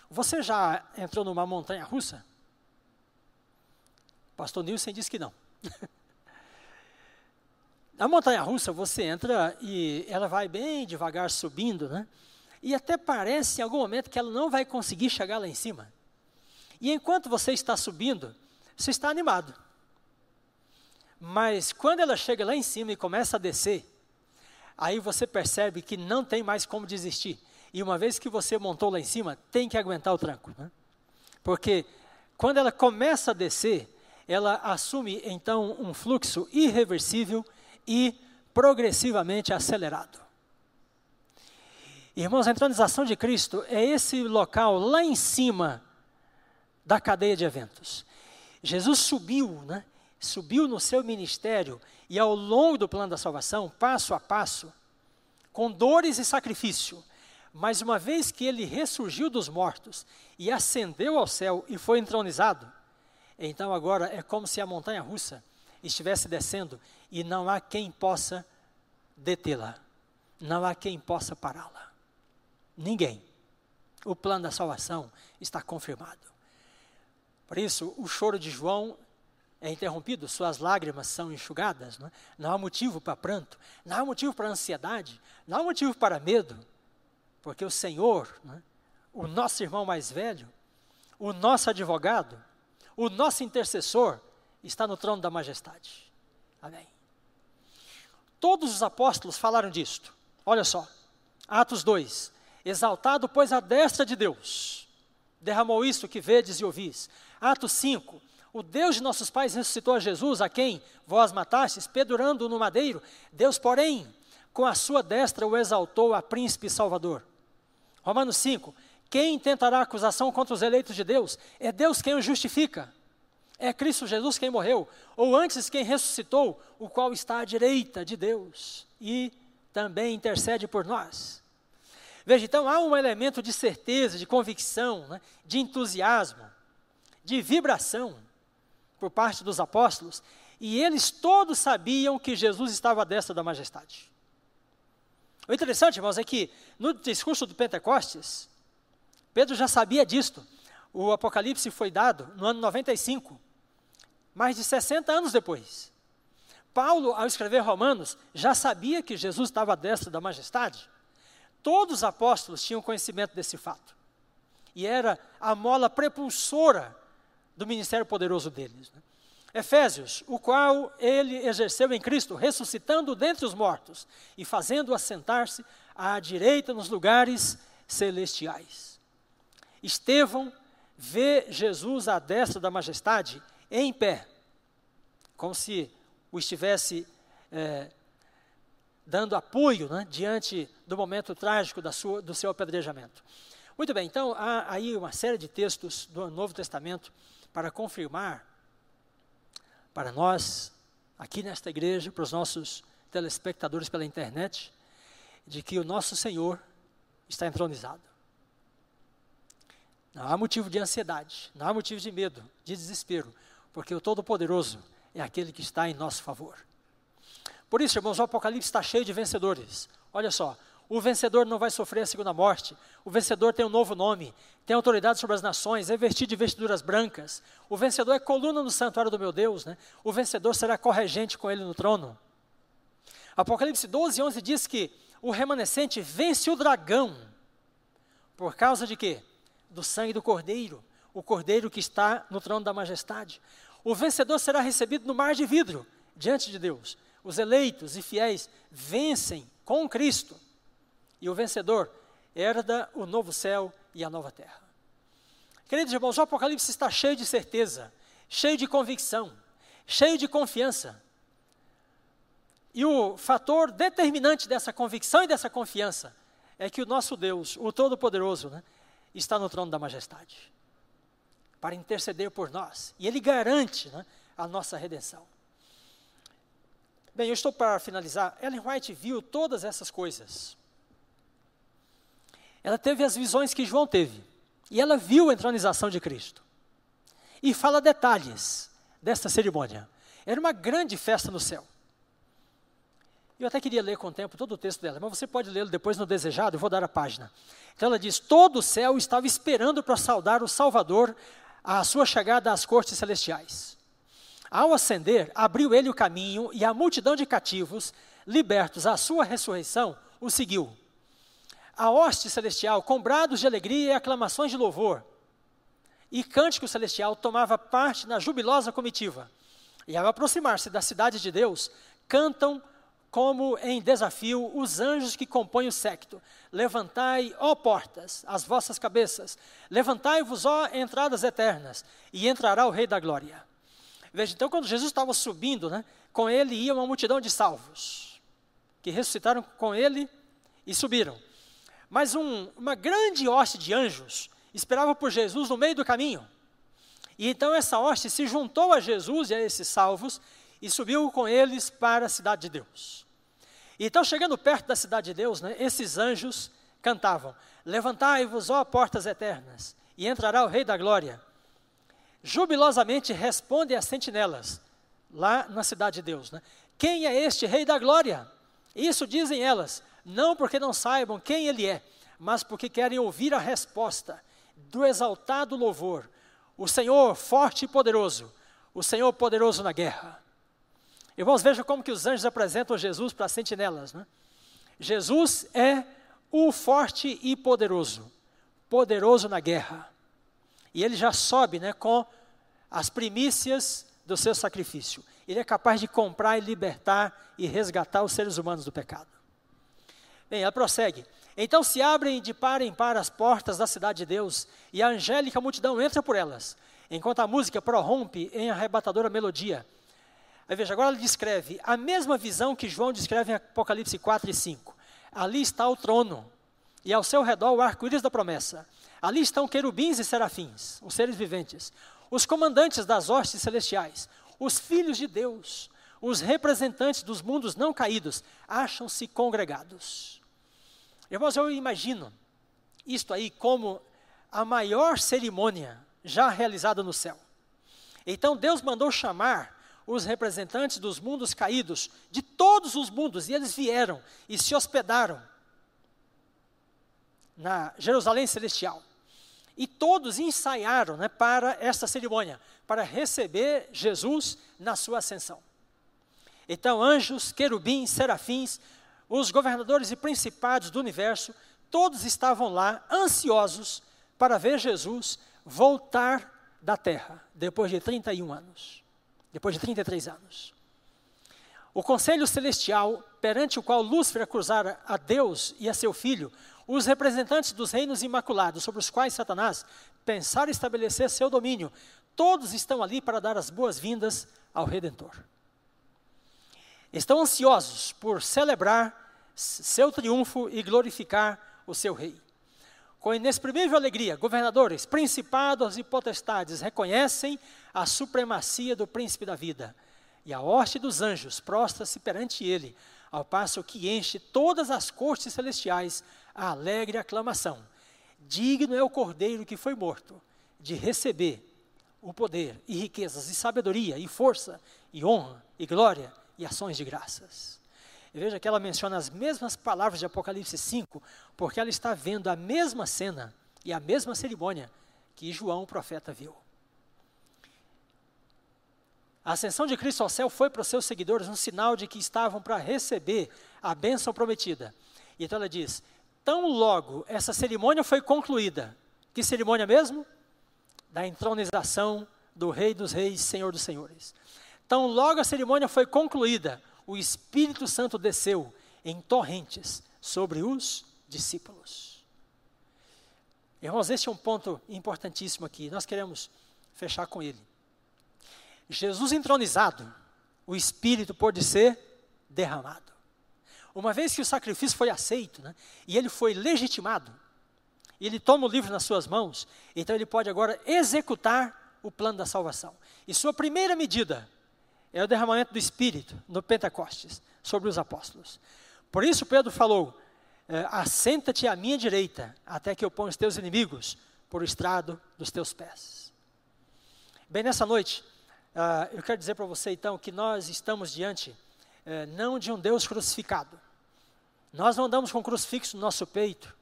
Você já entrou numa montanha russa? Pastor Nilson disse que não. *laughs* Na montanha russa você entra e ela vai bem devagar subindo, né? E até parece em algum momento que ela não vai conseguir chegar lá em cima. E enquanto você está subindo, você está animado. Mas quando ela chega lá em cima e começa a descer, aí você percebe que não tem mais como desistir. E uma vez que você montou lá em cima, tem que aguentar o tranco. Né? Porque quando ela começa a descer, ela assume então um fluxo irreversível e progressivamente acelerado. Irmãos, a entronização de Cristo é esse local lá em cima da cadeia de eventos. Jesus subiu, né? Subiu no seu ministério e ao longo do plano da salvação, passo a passo, com dores e sacrifício, mas uma vez que ele ressurgiu dos mortos e ascendeu ao céu e foi entronizado, então agora é como se a montanha russa estivesse descendo e não há quem possa detê-la, não há quem possa pará-la. Ninguém. O plano da salvação está confirmado. Por isso, o choro de João é interrompido, suas lágrimas são enxugadas, não, é? não há motivo para pranto, não há motivo para ansiedade, não há motivo para medo, porque o Senhor, é? o nosso irmão mais velho, o nosso advogado, o nosso intercessor, está no trono da majestade. Amém. Todos os apóstolos falaram disto. Olha só, Atos 2: Exaltado, pois, a destra de Deus, derramou isto que vedes e ouvis. Atos 5: o Deus de nossos pais ressuscitou a Jesus, a quem vós matastes, pedurando no madeiro. Deus, porém, com a sua destra o exaltou a príncipe salvador. Romanos 5. Quem tentará acusação contra os eleitos de Deus? É Deus quem os justifica. É Cristo Jesus quem morreu, ou antes quem ressuscitou, o qual está à direita de Deus e também intercede por nós. Veja, então há um elemento de certeza, de convicção, né, de entusiasmo, de vibração por parte dos apóstolos, e eles todos sabiam que Jesus estava à destra da majestade. O interessante, irmãos, é que no discurso do Pentecostes, Pedro já sabia disto. O Apocalipse foi dado no ano 95, mais de 60 anos depois. Paulo, ao escrever Romanos, já sabia que Jesus estava à destra da majestade. Todos os apóstolos tinham conhecimento desse fato. E era a mola prepulsora do ministério poderoso deles. Né? Efésios, o qual ele exerceu em Cristo, ressuscitando dentre os mortos e fazendo assentar-se à direita nos lugares celestiais. Estevão vê Jesus à destra da majestade em pé, como se o estivesse é, dando apoio né, diante do momento trágico sua, do seu apedrejamento. Muito bem, então há aí uma série de textos do Novo Testamento para confirmar para nós, aqui nesta igreja, para os nossos telespectadores pela internet, de que o nosso Senhor está entronizado. Não há motivo de ansiedade, não há motivo de medo, de desespero, porque o Todo-Poderoso é aquele que está em nosso favor. Por isso, irmãos, o Apocalipse está cheio de vencedores. Olha só, o vencedor não vai sofrer a segunda morte. O vencedor tem um novo nome, tem autoridade sobre as nações, é vestido de vestiduras brancas. O vencedor é coluna no santuário do meu Deus. Né? O vencedor será corregente com ele no trono. Apocalipse 12, 11 diz que o remanescente vence o dragão. Por causa de quê? Do sangue do cordeiro. O cordeiro que está no trono da majestade. O vencedor será recebido no mar de vidro, diante de Deus. Os eleitos e fiéis vencem com Cristo e o vencedor herda o novo céu e a nova terra. Queridos irmãos, o Apocalipse está cheio de certeza, cheio de convicção, cheio de confiança. E o fator determinante dessa convicção e dessa confiança é que o nosso Deus, o Todo-Poderoso, né, está no trono da majestade para interceder por nós. E Ele garante né, a nossa redenção. Bem, eu estou para finalizar. Ellen White viu todas essas coisas ela teve as visões que João teve. E ela viu a entronização de Cristo. E fala detalhes desta cerimônia. Era uma grande festa no céu. Eu até queria ler com o tempo todo o texto dela, mas você pode lê-lo depois no desejado, eu vou dar a página. Então ela diz: Todo o céu estava esperando para saudar o Salvador à sua chegada às cortes celestiais. Ao ascender, abriu ele o caminho e a multidão de cativos, libertos à sua ressurreição, o seguiu a hoste celestial com brados de alegria e aclamações de louvor. E cântico celestial tomava parte na jubilosa comitiva. E ao aproximar-se da cidade de Deus, cantam como em desafio os anjos que compõem o secto. Levantai, ó portas, as vossas cabeças, levantai-vos, ó entradas eternas, e entrará o Rei da Glória. Veja, então, quando Jesus estava subindo, né, com ele ia uma multidão de salvos, que ressuscitaram com ele e subiram. Mas um, uma grande hoste de anjos esperava por Jesus no meio do caminho. E então essa hoste se juntou a Jesus e a esses salvos e subiu com eles para a cidade de Deus. Então, chegando perto da cidade de Deus, né, esses anjos cantavam: Levantai-vos, ó portas eternas, e entrará o Rei da Glória. Jubilosamente respondem as sentinelas: lá na cidade de Deus. Né? Quem é este Rei da Glória? Isso dizem elas, não porque não saibam quem ele é, mas porque querem ouvir a resposta do exaltado louvor. O Senhor forte e poderoso, o Senhor poderoso na guerra. Irmãos, vejam como que os anjos apresentam Jesus para as sentinelas. Né? Jesus é o forte e poderoso, poderoso na guerra. E ele já sobe né, com as primícias do seu sacrifício. Ele é capaz de comprar e libertar e resgatar os seres humanos do pecado. Bem, ela prossegue. Então se abrem de par em par as portas da cidade de Deus, e a angélica multidão entra por elas, enquanto a música prorrompe em arrebatadora melodia. Aí veja, agora ele descreve a mesma visão que João descreve em Apocalipse 4 e 5. Ali está o trono, e ao seu redor o arco-íris da promessa. Ali estão querubins e serafins, os seres viventes, os comandantes das hostes celestiais, os filhos de Deus, os representantes dos mundos não caídos, acham-se congregados. Irmãos, eu imagino isto aí como a maior cerimônia já realizada no céu. Então Deus mandou chamar os representantes dos mundos caídos, de todos os mundos, e eles vieram e se hospedaram na Jerusalém Celestial. E todos ensaiaram né, para esta cerimônia, para receber Jesus na sua ascensão. Então, anjos, querubins, serafins, os governadores e principados do universo, todos estavam lá ansiosos para ver Jesus voltar da terra, depois de 31 anos, depois de 33 anos. O conselho celestial, perante o qual Lúcifer acusara a Deus e a seu filho, os representantes dos reinos imaculados, sobre os quais Satanás pensara estabelecer seu domínio, todos estão ali para dar as boas-vindas ao Redentor estão ansiosos por celebrar seu triunfo e glorificar o seu rei. Com inexprimível alegria, governadores, principados e potestades reconhecem a supremacia do príncipe da vida. E a hoste dos anjos prostra-se perante ele, ao passo que enche todas as cortes celestiais a alegre aclamação. Digno é o cordeiro que foi morto de receber o poder e riquezas e sabedoria e força e honra e glória e ações de graças. E veja que ela menciona as mesmas palavras de Apocalipse 5, porque ela está vendo a mesma cena e a mesma cerimônia que João, o profeta, viu. A ascensão de Cristo ao céu foi para os seus seguidores um sinal de que estavam para receber a bênção prometida. E então ela diz: tão logo essa cerimônia foi concluída, que cerimônia mesmo? Da entronização do Rei dos Reis, Senhor dos Senhores. Então, logo a cerimônia foi concluída, o Espírito Santo desceu em torrentes sobre os discípulos. Irmãos, este é um ponto importantíssimo aqui, nós queremos fechar com ele. Jesus entronizado, o Espírito pôde ser derramado. Uma vez que o sacrifício foi aceito, né, e ele foi legitimado, ele toma o livro nas suas mãos, então ele pode agora executar o plano da salvação. E sua primeira medida é o derramamento do Espírito no Pentecostes sobre os apóstolos. Por isso Pedro falou: é, assenta-te à minha direita, até que eu ponha os teus inimigos por estrado dos teus pés. Bem, nessa noite, uh, eu quero dizer para você então que nós estamos diante uh, não de um Deus crucificado. Nós não andamos com crucifixo no nosso peito,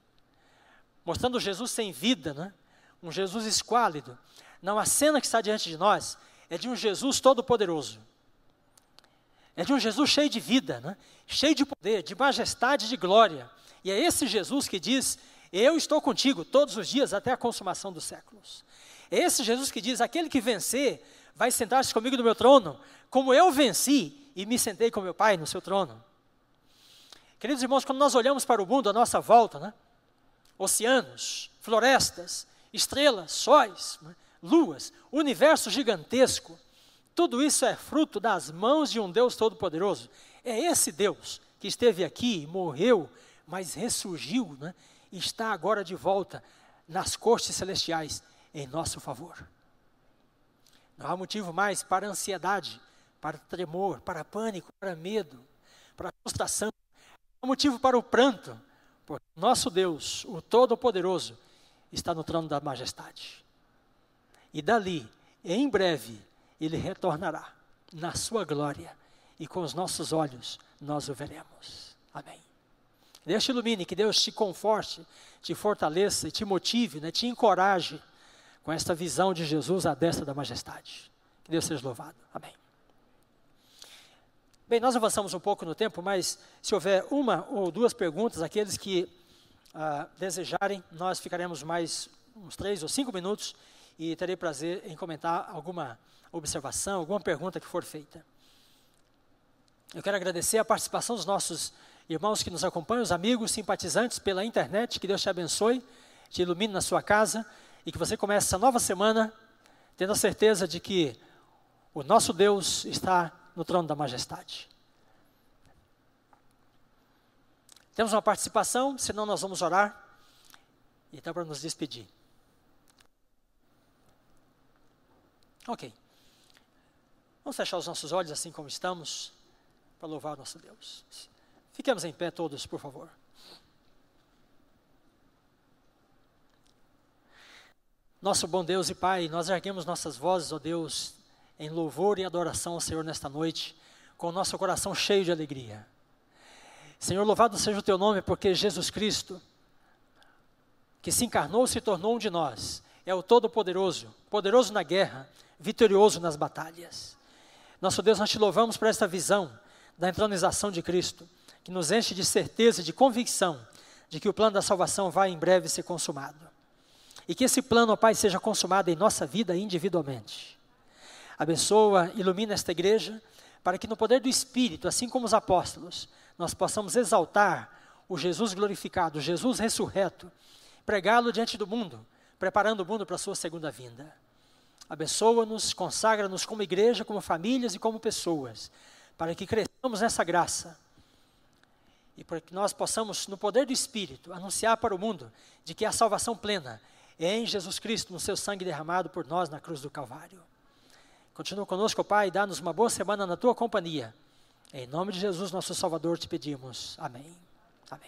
mostrando Jesus sem vida, né? um Jesus esquálido. Não, a cena que está diante de nós é de um Jesus todo-poderoso, é de um Jesus cheio de vida, né? cheio de poder, de majestade, de glória. E é esse Jesus que diz: Eu estou contigo todos os dias até a consumação dos séculos. É esse Jesus que diz: Aquele que vencer vai sentar-se comigo no meu trono, como eu venci e me sentei com meu Pai no seu trono. Queridos irmãos, quando nós olhamos para o mundo à nossa volta, né? oceanos, florestas, estrelas, sóis, né? luas, universo gigantesco, tudo isso é fruto das mãos de um Deus Todo-Poderoso. É esse Deus que esteve aqui, morreu, mas ressurgiu, né? e está agora de volta nas cortes celestiais em nosso favor. Não há motivo mais para ansiedade, para tremor, para pânico, para medo, para frustração. Não há motivo para o pranto, porque nosso Deus, o Todo-Poderoso, está no trono da majestade. E dali, em breve, ele retornará na sua glória e com os nossos olhos nós o veremos. Amém. Deus te ilumine, que Deus te conforte, te fortaleça e te motive, né, te encoraje com esta visão de Jesus à destra da majestade. Que Deus seja louvado. Amém. Bem, nós avançamos um pouco no tempo, mas se houver uma ou duas perguntas, aqueles que ah, desejarem, nós ficaremos mais uns três ou cinco minutos e terei prazer em comentar alguma observação, alguma pergunta que for feita. Eu quero agradecer a participação dos nossos irmãos que nos acompanham, os amigos, simpatizantes pela internet. Que Deus te abençoe, te ilumine na sua casa e que você comece essa nova semana tendo a certeza de que o nosso Deus está no trono da majestade. Temos uma participação, senão nós vamos orar. E então para nos despedir. Ok. Vamos fechar os nossos olhos assim como estamos, para louvar o nosso Deus. Fiquemos em pé todos, por favor. Nosso bom Deus e Pai, nós erguemos nossas vozes, ó Deus, em louvor e adoração ao Senhor nesta noite, com o nosso coração cheio de alegria. Senhor, louvado seja o teu nome, porque Jesus Cristo, que se encarnou, se tornou um de nós, é o Todo-Poderoso, poderoso na guerra, vitorioso nas batalhas. Nosso Deus, nós te louvamos por esta visão da entronização de Cristo, que nos enche de certeza, de convicção, de que o plano da salvação vai em breve ser consumado. E que esse plano, ó Pai, seja consumado em nossa vida individualmente. Abençoa, ilumina esta igreja, para que no poder do Espírito, assim como os apóstolos, nós possamos exaltar o Jesus glorificado, o Jesus ressurreto, pregá-lo diante do mundo, preparando o mundo para a sua segunda vinda. Abençoa-nos, consagra-nos como igreja, como famílias e como pessoas, para que cresçamos nessa graça e para que nós possamos, no poder do Espírito, anunciar para o mundo de que a salvação plena é em Jesus Cristo, no seu sangue derramado por nós na cruz do Calvário. Continua conosco, Pai, e dá-nos uma boa semana na tua companhia. Em nome de Jesus, nosso Salvador, te pedimos. Amém.